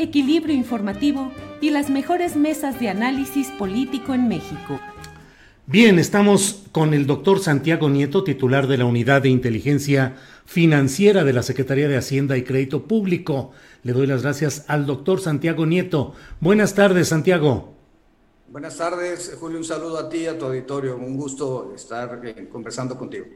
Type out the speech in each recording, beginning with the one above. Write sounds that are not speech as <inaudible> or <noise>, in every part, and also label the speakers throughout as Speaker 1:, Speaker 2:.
Speaker 1: equilibrio informativo y las mejores mesas de análisis político en México.
Speaker 2: Bien, estamos con el doctor Santiago Nieto, titular de la Unidad de Inteligencia Financiera de la Secretaría de Hacienda y Crédito Público. Le doy las gracias al doctor Santiago Nieto. Buenas tardes, Santiago.
Speaker 3: Buenas tardes, Julio. Un saludo a ti y a tu auditorio. Un gusto estar eh, conversando contigo.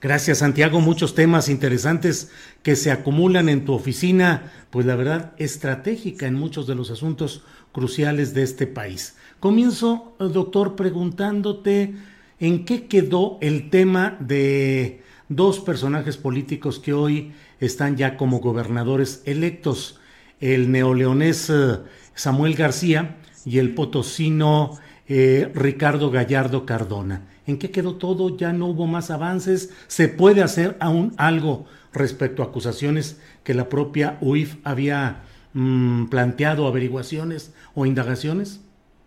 Speaker 2: Gracias, Santiago. Muchos temas interesantes que se acumulan en tu oficina, pues la verdad, estratégica en muchos de los asuntos cruciales de este país. Comienzo, eh, doctor, preguntándote en qué quedó el tema de dos personajes políticos que hoy están ya como gobernadores electos, el neoleonés eh, Samuel García y el potosino eh, Ricardo Gallardo Cardona. ¿En qué quedó todo? ¿Ya no hubo más avances? ¿Se puede hacer aún algo respecto a acusaciones que la propia UIF había mm, planteado, averiguaciones o indagaciones?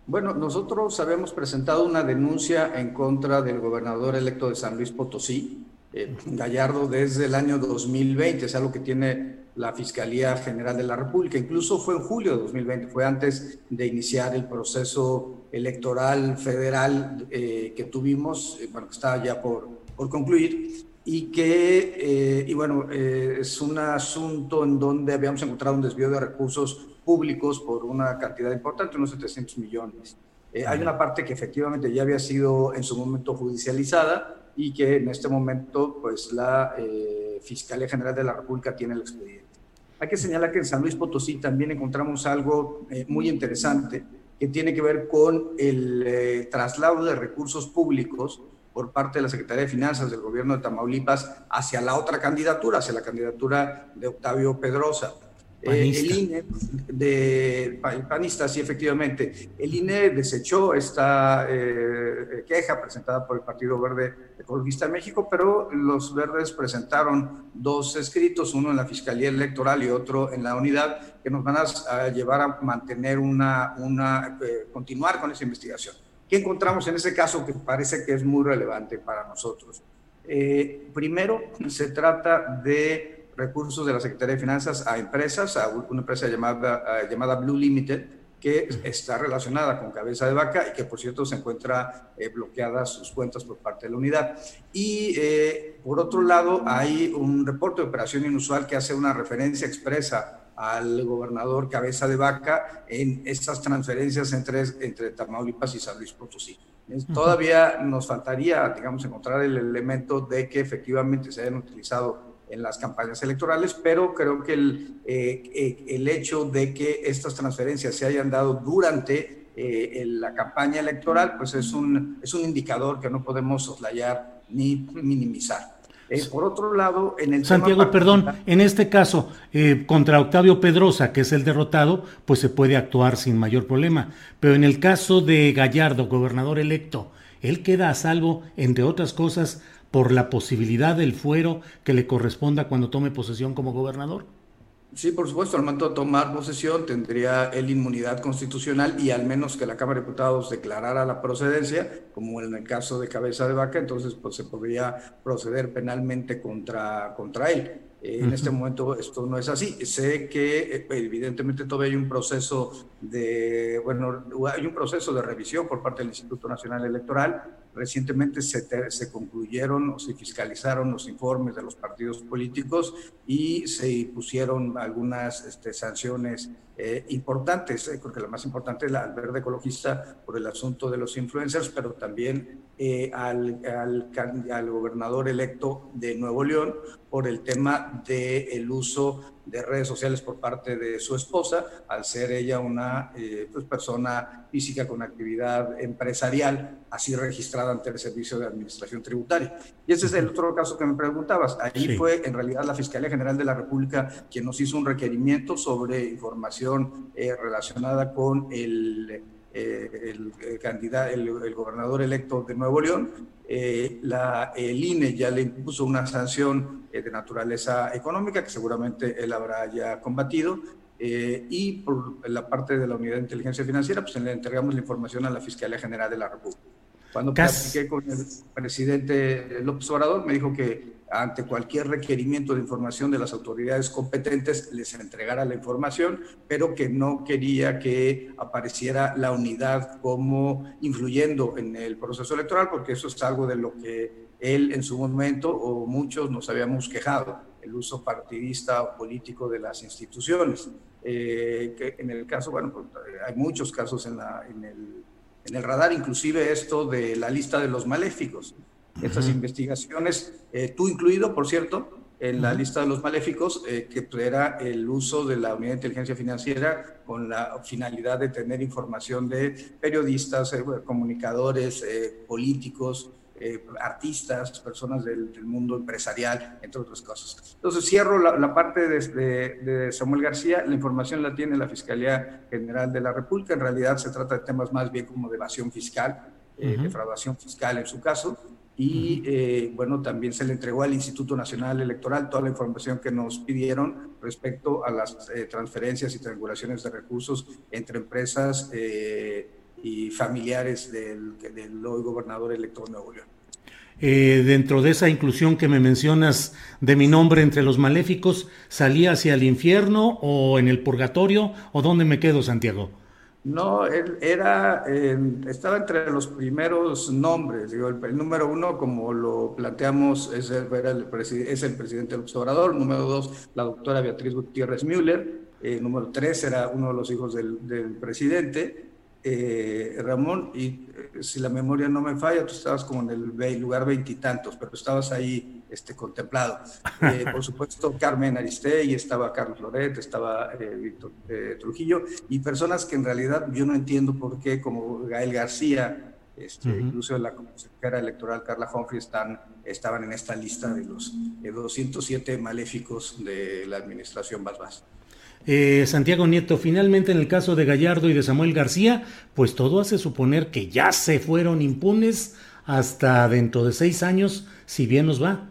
Speaker 3: Bueno, nosotros habíamos presentado una denuncia en contra del gobernador electo de San Luis Potosí, eh, Gallardo, desde el año 2020, es algo que tiene la Fiscalía General de la República. Incluso fue en julio de 2020, fue antes de iniciar el proceso electoral federal eh, que tuvimos, eh, bueno, que estaba ya por, por concluir, y que, eh, y bueno, es un asunto en donde habíamos encontrado un desvío de recursos públicos por una cantidad importante, unos 700 millones. hay una parte que efectivamente ya había sido en su momento judicializada y que en este momento, pues la Fiscalía General de la República tiene el expediente. Hay que señalar que en San Luis Potosí también encontramos algo eh, muy interesante que tiene que ver con el eh, traslado de recursos públicos por parte de la Secretaría de Finanzas del gobierno de Tamaulipas hacia la otra candidatura, hacia la candidatura de Octavio Pedrosa. Eh, el INE de panista, sí, efectivamente. El INE desechó esta eh, queja presentada por el Partido Verde Ecologista de México, pero los verdes presentaron dos escritos, uno en la Fiscalía Electoral y otro en la unidad, que nos van a, llevar a mantener una, una eh, continuar con esa investigación. ¿Qué encontramos en ese caso que parece que es muy relevante para nosotros? primero, se trata de recursos de la Secretaría de Finanzas a empresas, a una empresa llamada, llamada Blue Limited, que está relacionada con cabeza de vaca y que por cierto se encuentra eh, bloqueadas sus cuentas por parte de la unidad. Y eh, por otro lado hay un reporte de operación inusual que hace una referencia expresa al gobernador cabeza de vaca en estas transferencias entre, entre Tamaulipas y San Luis Potosí. Todavía nos faltaría, digamos, encontrar el elemento de que efectivamente se hayan utilizado en las campañas electorales, pero creo que el, eh, eh, el hecho de que estas transferencias se hayan dado durante eh, la campaña electoral, pues es un, es un indicador que no podemos soslayar ni minimizar. por otro lado, en el
Speaker 2: Santiago, perdón, en este caso, contra Octavio Pedrosa, que es el derrotado, pues se puede actuar sin mayor problema. Pero en el caso de Gallardo, gobernador electo, él queda a salvo, entre otras cosas, por la posibilidad del fuero que le corresponda cuando tome posesión como gobernador?
Speaker 3: Sí, por supuesto, al momento de tomar posesión tendría él inmunidad constitucional y al menos que la Cámara de Diputados declarara la procedencia, como en el caso de Cabeza de Vaca, entonces pues se podría proceder penalmente contra, contra él. Eh, en este momento esto no es así. Sé que eh, evidentemente todavía hay un proceso de, bueno, hay un proceso de revisión por parte del Instituto Nacional Electoral. Recientemente se, se concluyeron o se fiscalizaron los informes de los partidos políticos y se pusieron algunas este, sanciones eh, importantes. creo que la más importante es la al verde ecologista por el asunto de los influencers, pero también al, al, al gobernador electo de Nuevo León por el tema del uso de redes sociales por parte de su esposa, al ser ella una eh, pues, persona física con actividad empresarial, así registrada ante el Servicio de Administración Tributaria. Y ese es el otro caso que me preguntabas. Ahí fue en realidad la Fiscalía General de la República quien nos hizo un requerimiento sobre información eh, relacionada con el eh, el, candidato, el, gobernador electo de Nuevo León, eh, la, el INE ya le impuso una sanción eh, de naturaleza económica que seguramente él habrá ya combatido. y por la parte de la Unidad de Inteligencia Financiera, pues le entregamos la información a la Fiscalía General de la República. Cuando platiqué con el presidente López Obrador, me dijo que ante cualquier requerimiento de información de las autoridades competentes les entregara la información, pero que no quería que apareciera la unidad como influyendo en el proceso electoral, porque eso es algo de lo que él en su momento o muchos nos habíamos quejado, el uso partidista o político de las instituciones. Eh, que en el caso, bueno, pues, hay muchos casos en, el, en el radar, inclusive esto de la lista de los maléficos estas investigaciones, eh, tú incluido, por cierto, en la lista de los maléficos, eh, que era el uso de la unidad de inteligencia financiera con la finalidad de tener información de periodistas, eh, comunicadores, políticos, artistas, personas del, mundo empresarial, entre otras cosas. Entonces cierro la, parte de, de, Samuel García, la información la tiene la Fiscalía General de la República, en realidad se trata de temas más bien como de evasión fiscal, defraudación fiscal en su caso, y eh, bueno, también se le entregó al Instituto Nacional Electoral toda la información que nos pidieron respecto a las eh, transferencias y triangulaciones de recursos entre empresas eh, y familiares del, del hoy gobernador electo de Nuevo León.
Speaker 2: dentro de esa inclusión que me mencionas de mi nombre entre los maléficos, ¿salía hacia el infierno o en el purgatorio o dónde me quedo, Santiago?
Speaker 3: No, él era, estaba entre los primeros nombres. Digo, el, número uno, como lo planteamos, es el, es el presidente del observador. Número dos, la doctora Beatriz Gutiérrez Müller. Eh, número tres era uno de los hijos del presidente. Eh, Ramón, y eh, si la memoria no me falla, tú estabas como en el lugar veintitantos, pero estabas ahí este, contemplado. <laughs> Eh, por supuesto, Carmen Aristegui, estaba Carlos Loret, estaba Víctor Trujillo, y personas que en realidad yo no entiendo por qué, como Gael García, este, incluso la consejera electoral Carla Humphrey están, estaban en esta lista de los 207 maléficos de la administración Basbás.
Speaker 2: Eh, Santiago Nieto, finalmente en el caso de Gallardo y de Samuel García, pues todo hace suponer que ya se fueron impunes hasta dentro de seis años, si bien nos va.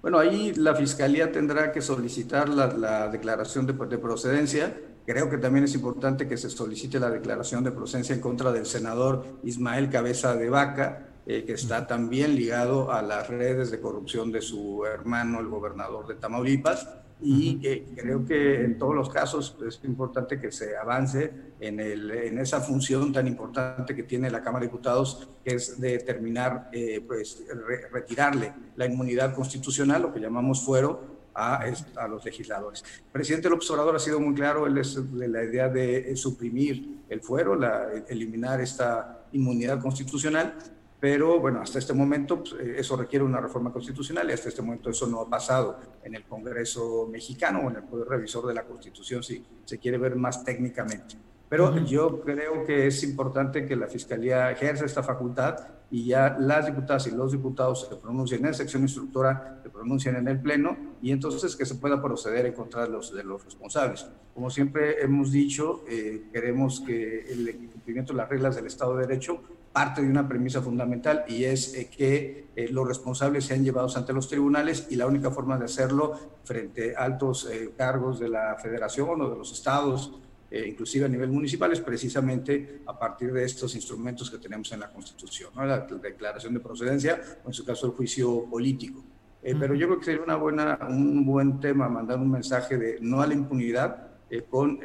Speaker 3: Bueno, ahí la Fiscalía tendrá que solicitar la, declaración de, procedencia. Creo que también es importante que se solicite la declaración de procedencia en contra del senador Ismael Cabeza de Vaca, eh, que está también ligado a las redes de corrupción de su hermano, el gobernador de Tamaulipas y creo que en todos los casos es importante que se avance en, el, en esa función tan importante que tiene la Cámara de Diputados, que es determinar, eh, pues, retirarle la inmunidad constitucional, lo que llamamos fuero, a, a, los legisladores. El presidente López Obrador ha sido muy claro, él es de la idea de suprimir el fuero, la, eliminar esta inmunidad constitucional, pero bueno, hasta este momento pues, eh, eso requiere una reforma constitucional y hasta este momento eso no ha pasado en el Congreso mexicano o en el Poder Revisor de la Constitución, si se quiere ver más técnicamente. Pero yo creo que es importante que la Fiscalía ejerza esta facultad y ya las diputadas y los diputados se pronuncien en sección instructora, se pronuncien en el Pleno y entonces que se pueda proceder en contra de los, de los responsables. Como siempre hemos dicho, eh, queremos que el cumplimiento de las reglas del Estado de Derecho parte de una premisa fundamental y es eh, que eh, los responsables sean llevados ante los tribunales y la única forma de hacerlo frente a altos eh, cargos de la federación o de los estados, inclusive a nivel municipal, es precisamente a partir de estos instrumentos que tenemos en la Constitución, la declaración de procedencia o en su caso el juicio político. pero yo creo que sería una buena, un buen tema mandar un mensaje de no a la impunidad con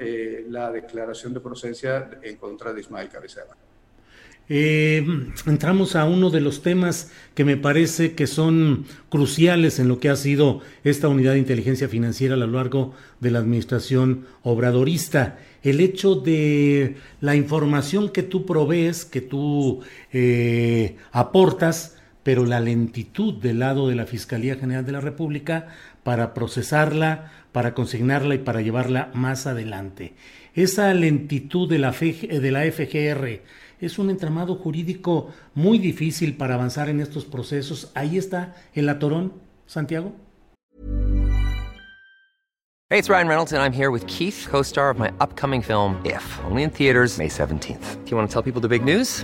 Speaker 3: la declaración de procedencia en contra de Ismael Cabezada.
Speaker 2: Eh, entramos a uno de los temas que me parece que son cruciales en lo que ha sido esta unidad de inteligencia financiera a lo largo de la administración obradorista. El hecho de la información que tú provees, que tú eh, aportas, pero la lentitud del lado de la Fiscalía General de la República para procesarla, para consignarla y para llevarla más adelante. Esa lentitud de la, de la FGR, es un entramado jurídico muy difícil para avanzar en estos procesos. Ahí está el atorón, Santiago.
Speaker 4: Hey, it's Ryan Reynolds and I'm here with Keith, co-star of my upcoming film If, only in theaters May 17th. Do you want to tell people the big news?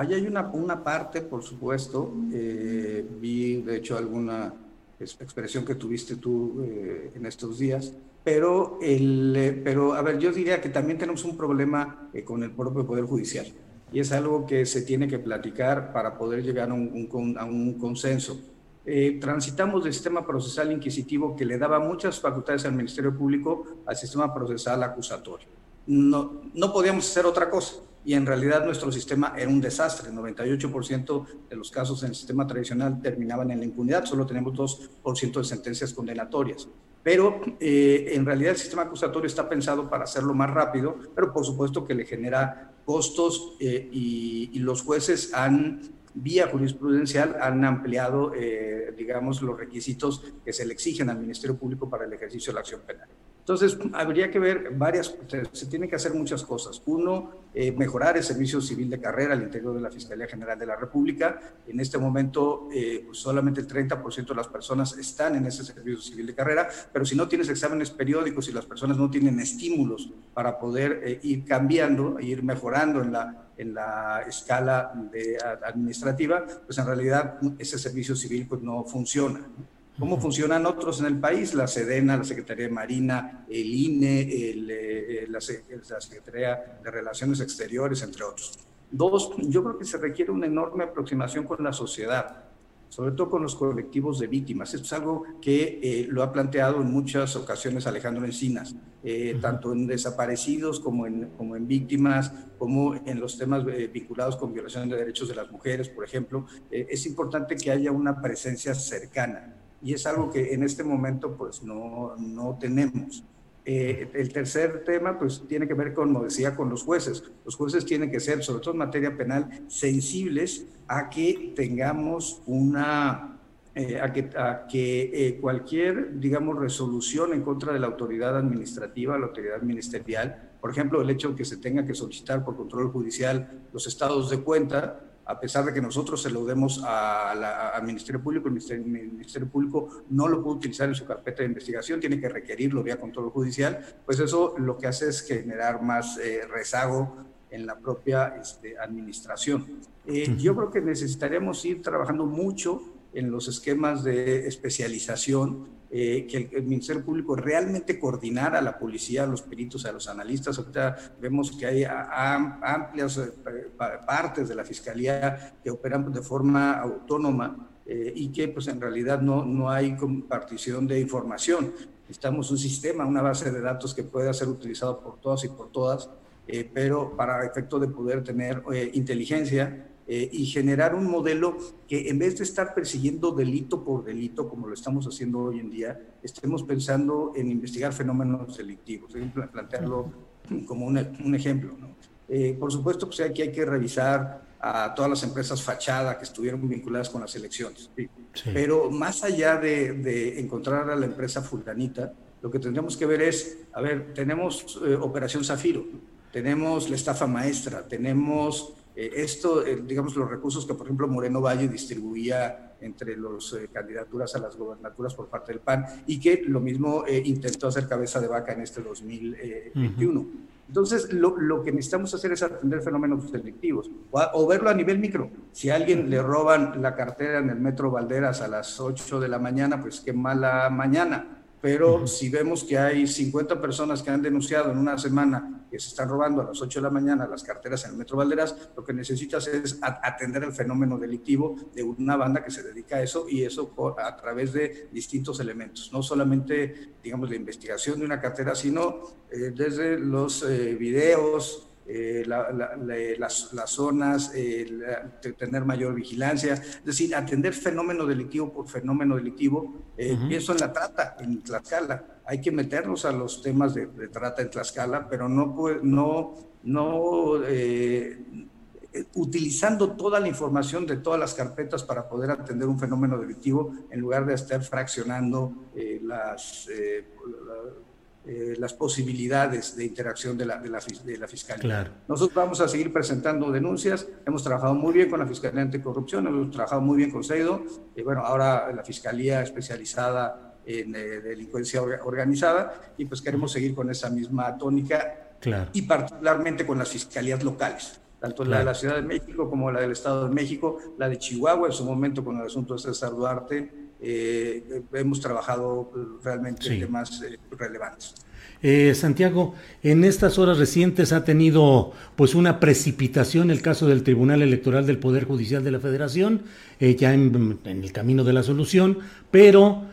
Speaker 3: Ahí hay una, una parte, por supuesto, eh, vi de hecho alguna expresión que tuviste tú eh, en estos días, pero, el, eh, pero a ver, yo diría que también tenemos un problema con el propio Poder Judicial y es algo que se tiene que platicar para poder llegar a un, a un consenso. transitamos del sistema procesal inquisitivo que le daba muchas facultades al Ministerio Público al sistema procesal acusatorio. No, no podíamos hacer otra cosa y en realidad nuestro sistema era un desastre. El 98% de los casos en el sistema tradicional terminaban en la impunidad, solo tenemos 2% de sentencias condenatorias. Pero eh, en realidad el sistema acusatorio está pensado para hacerlo más rápido, pero por supuesto que le genera costos eh, y, los jueces han, vía jurisprudencial, han ampliado, eh, digamos, los requisitos que se le exigen al Ministerio Público para el ejercicio de la acción penal. Entonces, habría que ver varias, se, tienen que hacer muchas cosas. Uno, eh, mejorar el servicio civil de carrera al interior de la Fiscalía General de la República. En este momento, eh, pues solamente el 30% de las personas están en ese servicio civil de carrera, pero si no tienes exámenes periódicos y las personas no tienen estímulos para poder eh, ir cambiando, ir mejorando en la, en la escala de, administrativa, pues en realidad ese servicio civil pues no funciona cómo funcionan otros en el país, la SEDENA, la Secretaría de Marina, el INE, eh, la, Secretaría de Relaciones Exteriores, entre otros. Dos, yo creo que se requiere una enorme aproximación con la sociedad, sobre todo con los colectivos de víctimas. Esto es algo que eh, lo ha planteado en muchas ocasiones Alejandro Encinas, eh, tanto en desaparecidos como en, como en víctimas, como en los temas vinculados con violación de derechos de las mujeres, por ejemplo. es importante que haya una presencia cercana y es algo que en este momento pues no, no tenemos. Eh, el tercer tema pues tiene que ver con, como decía, con los jueces. Los jueces tienen que ser, sobre todo en materia penal, sensibles a que tengamos una, eh, a que, a que eh, cualquier, digamos, resolución en contra de la autoridad administrativa, la autoridad ministerial, por ejemplo, el hecho de que se tenga que solicitar por control judicial los estados de cuenta, a pesar de que nosotros se lo demos al Ministerio Público, el Ministerio, Público no lo puede utilizar en su carpeta de investigación, tiene que requerirlo vía control judicial, pues eso lo que hace es generar más eh, rezago en la propia este, administración. Eh, yo creo que necesitaríamos ir trabajando mucho en los esquemas de especialización eh, que el, Ministerio Público realmente coordinara a la policía, a los peritos, a los analistas. Ahorita vemos que hay amplias eh, partes de la Fiscalía que operan de forma autónoma eh, y que pues en realidad no, no hay compartición de información. Necesitamos un sistema, una base de datos que pueda ser utilizado por todas y por todas, pero para efecto de poder tener inteligencia y generar un modelo que en vez de estar persiguiendo delito por delito, como lo estamos haciendo hoy en día, estemos pensando en investigar fenómenos delictivos, plantearlo como un, ejemplo. por supuesto, pues aquí hay que revisar a todas las empresas fachada que estuvieron vinculadas con las elecciones. Pero más allá de, encontrar a la empresa fulanita, lo que tendríamos que ver es, a ver, tenemos eh, Operación Zafiro, tenemos la estafa maestra, tenemos eh, esto, eh, digamos, los recursos que, por ejemplo, Moreno Valle distribuía entre las candidaturas a las gobernaturas por parte del PAN y que lo mismo intentó hacer cabeza de vaca en este 2021. Entonces, lo, lo, que necesitamos hacer es atender fenómenos delictivos o, verlo a nivel micro. Si a alguien le roban la cartera en el metro Valderas a las 8 de la mañana, pues qué mala mañana pero si vemos que hay 50 personas que han denunciado en una semana que se están robando a las 8 de la mañana las carteras en el Metro Valderas, lo que necesitas es atender el fenómeno delictivo de una banda que se dedica a eso y eso a través de distintos elementos, no solamente, digamos, la investigación de una cartera, sino eh, desde los eh, videos, eh, las, zonas, eh, tener mayor vigilancia, es decir, atender fenómeno delictivo por fenómeno delictivo. Eh, Pienso en la trata en Tlaxcala. Hay que meternos a los temas de, trata en Tlaxcala, pero no, no, no eh, utilizando toda la información de todas las carpetas para poder atender un fenómeno delictivo en lugar de estar fraccionando las eh, las posibilidades de interacción de la, de la, de la Fiscalía. Nosotros vamos a seguir presentando denuncias, hemos trabajado muy bien con la Fiscalía Anticorrupción, hemos trabajado muy bien con CEIDO, y bueno, ahora la Fiscalía especializada en eh, delincuencia organizada, y pues queremos seguir con esa misma tónica, y particularmente con las fiscalías locales tanto la de la Ciudad de México como la del Estado de México, la de Chihuahua en su momento con el asunto de César Duarte, eh, hemos trabajado realmente temas eh, relevantes.
Speaker 2: Eh, Santiago, en estas horas recientes ha tenido pues una precipitación el caso del Tribunal Electoral del Poder Judicial de la Federación, ya en, el camino de la solución, pero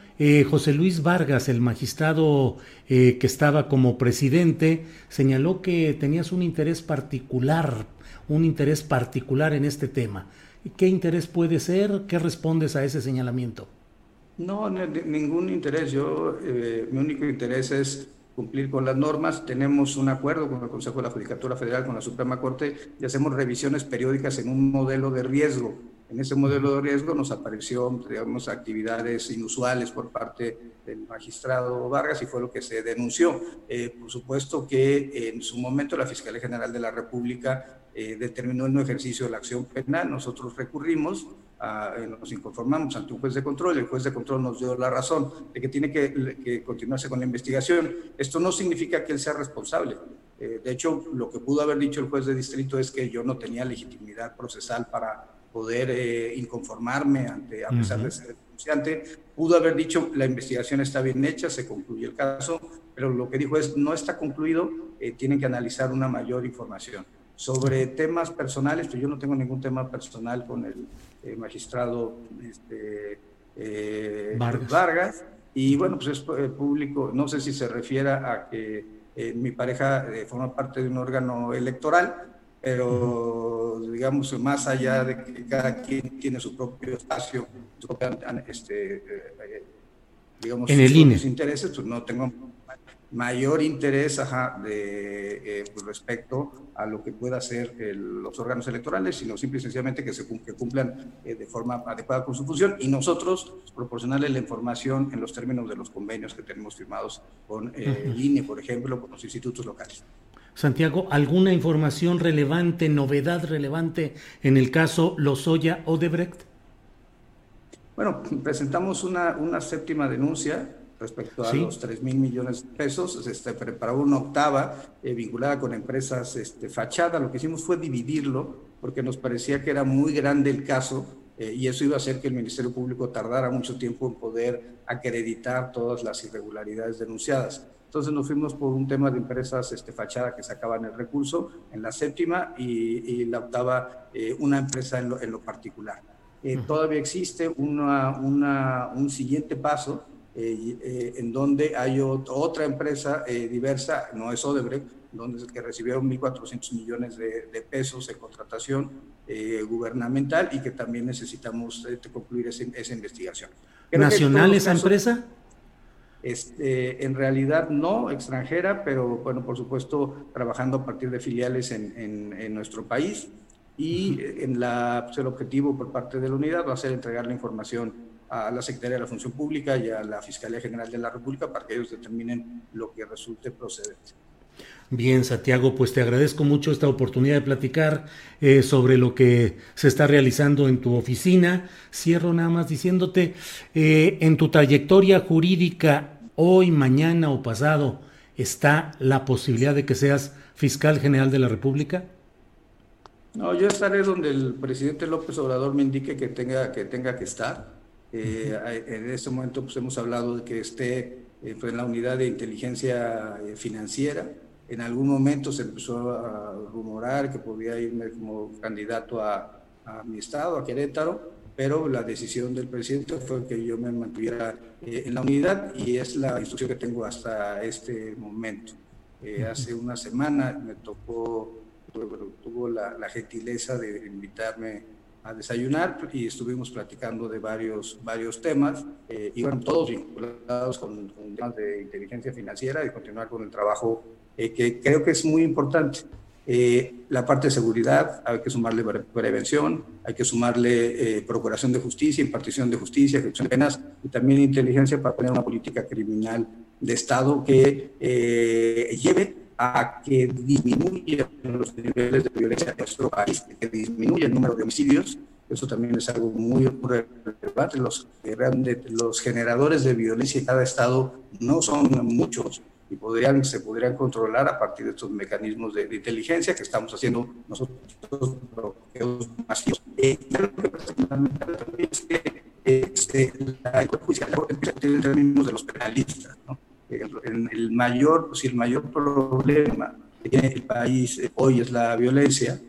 Speaker 2: José Luis Vargas, el magistrado que estaba como presidente, señaló que tenías un interés particular, un interés particular en este tema. ¿Qué interés puede ser? ¿Qué respondes a ese señalamiento?
Speaker 3: No, ningún interés. Yo, eh, mi único interés es cumplir con las normas. Tenemos un acuerdo con el Consejo de la Judicatura Federal, con la Suprema Corte, y hacemos revisiones periódicas en un modelo de riesgo. En ese modelo de riesgo nos apareció, digamos, actividades inusuales por parte del magistrado Vargas y fue lo que se denunció. Eh, por supuesto que en su momento la Fiscalía General de la República eh, determinó el no ejercicio de la acción penal. Nosotros recurrimos eh, nos inconformamos ante un juez de control, el juez de control nos dio la razón de que tiene que, continuarse con la investigación. Esto no significa que él sea responsable. Eh, de hecho, lo que pudo haber dicho el juez de distrito es que yo no tenía legitimidad procesal para poder eh, inconformarme ante, a pesar de ser denunciante. Pudo haber dicho la investigación está bien hecha, se concluye el caso, pero lo que dijo es no está concluido, tienen que analizar una mayor información. Sobre temas personales, pues yo no tengo ningún tema personal con el eh, magistrado este, eh, Vargas. Y bueno, pues es eh, público, no sé si se refiere a que mi pareja forma parte de un órgano electoral, pero digamos, más allá de que cada quien tiene su propio espacio, este, digamos,
Speaker 2: en el
Speaker 3: sus intereses, pues no tengo mayor interés de, pues, respecto a lo que pueda hacer los órganos electorales, sino simple y sencillamente que, se, cumplan eh, de forma adecuada con su función. Y nosotros proporcionarle la información en los términos de los convenios que tenemos firmados con eh, el INE, por ejemplo, con los institutos locales.
Speaker 2: Santiago, ¿alguna información relevante, novedad relevante en el caso Lozoya Odebrecht?
Speaker 3: Bueno, presentamos una, una séptima denuncia respecto a los 3 mil millones de pesos. Se preparó una octava eh, vinculada con empresas este, fachada. Lo que hicimos fue dividirlo porque nos parecía que era muy grande el caso eh, y eso iba a hacer que el Ministerio Público tardara mucho tiempo en poder acreditar todas las irregularidades denunciadas. Entonces nos fuimos por un tema de empresas este, fachada que sacaban el recurso en la séptima y, la octava eh, una empresa en lo, particular. Todavía existe una, una, un siguiente paso eh, eh, en donde hay otra empresa eh, diversa, no es Odebrecht, donde que recibieron 1.400 millones de, pesos en contratación eh, gubernamental y que también necesitamos eh, concluir esa investigación.
Speaker 2: ¿Nacional esa empresa?
Speaker 3: Este, en realidad no, extranjera, pero bueno, por supuesto, trabajando a partir de filiales en, nuestro país. Y en la, pues, el objetivo por parte de la unidad va a ser entregar la información a la Secretaría de la Función Pública y a la Fiscalía General de la República para que ellos determinen lo que resulte procedente.
Speaker 2: Bien, Santiago, pues te agradezco mucho esta oportunidad de platicar eh, sobre lo que se está realizando en tu oficina. Cierro nada más diciéndote, eh, en tu trayectoria jurídica, hoy, mañana o pasado, ¿está la posibilidad de que seas fiscal general de la República?
Speaker 3: No, yo estaré donde el presidente López Obrador me indique que tenga que, tenga que estar. Eh, en este momento pues, hemos hablado de que esté pues, en la unidad de inteligencia financiera en algún momento se empezó a rumorar que podía irme como candidato a, mi estado, a Querétaro, pero la decisión del presidente fue que yo me mantuviera eh, en la unidad y es la instrucción que tengo hasta este momento. Eh, hace una semana me tocó, tuvo la, gentileza de invitarme a desayunar y estuvimos platicando de varios, varios temas, eh, bueno, todos vinculados con, con temas de inteligencia financiera y continuar con el trabajo eh, que creo que es muy importante. Eh, la parte de seguridad, hay que sumarle prevención, hay que sumarle eh, procuración de justicia, impartición de justicia, ejecución de penas y también inteligencia para tener una política criminal de Estado que lleve a que disminuyan los niveles de violencia en nuestro país, que disminuya el número de homicidios. Eso también es algo muy relevante. Los, los generadores de violencia en cada estado no son muchos, y podrían, se podrían controlar a partir de estos mecanismos de, inteligencia que estamos haciendo nosotros bloqueos masivos. Eh, es que este, la judicial en términos de los penalistas. ¿no? El, el, mayor, si el mayor problema que tiene el país hoy es la violencia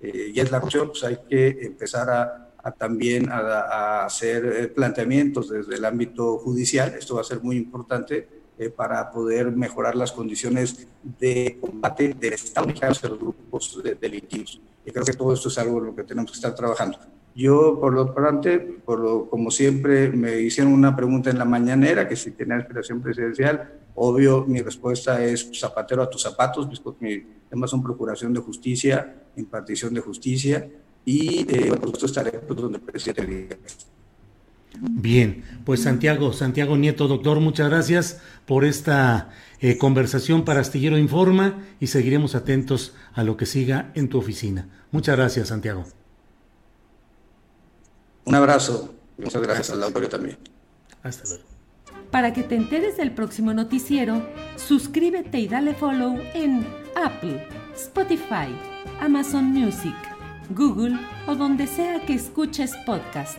Speaker 3: eh, y es la corrupción, pues hay que empezar a, a también a, a, hacer planteamientos desde el ámbito judicial. Esto va a ser muy importante eh, para poder mejorar las condiciones de combate del Estado mexicano de los grupos delictivos. Y creo que todo esto es algo en lo que tenemos que estar trabajando. Yo, por lo tanto, por lo, como siempre, me hicieron una pregunta en la mañanera, que si tenía aspiración presidencial, obvio, mi respuesta es zapatero a tus zapatos, mis temas son procuración de justicia, impartición de justicia, y eh, por supuesto estaré donde el presidente diga.
Speaker 2: Bien, pues Santiago, Santiago Nieto, doctor, muchas gracias por esta eh, conversación para Astillero Informa y seguiremos atentos a lo que siga en tu oficina. Muchas gracias, Santiago.
Speaker 3: Un abrazo. Muchas gracias al auditorio también.
Speaker 2: Hasta luego.
Speaker 1: Para que te enteres del próximo noticiero, suscríbete y dale follow en Apple, Spotify, Amazon Music, Google o donde sea que escuches podcast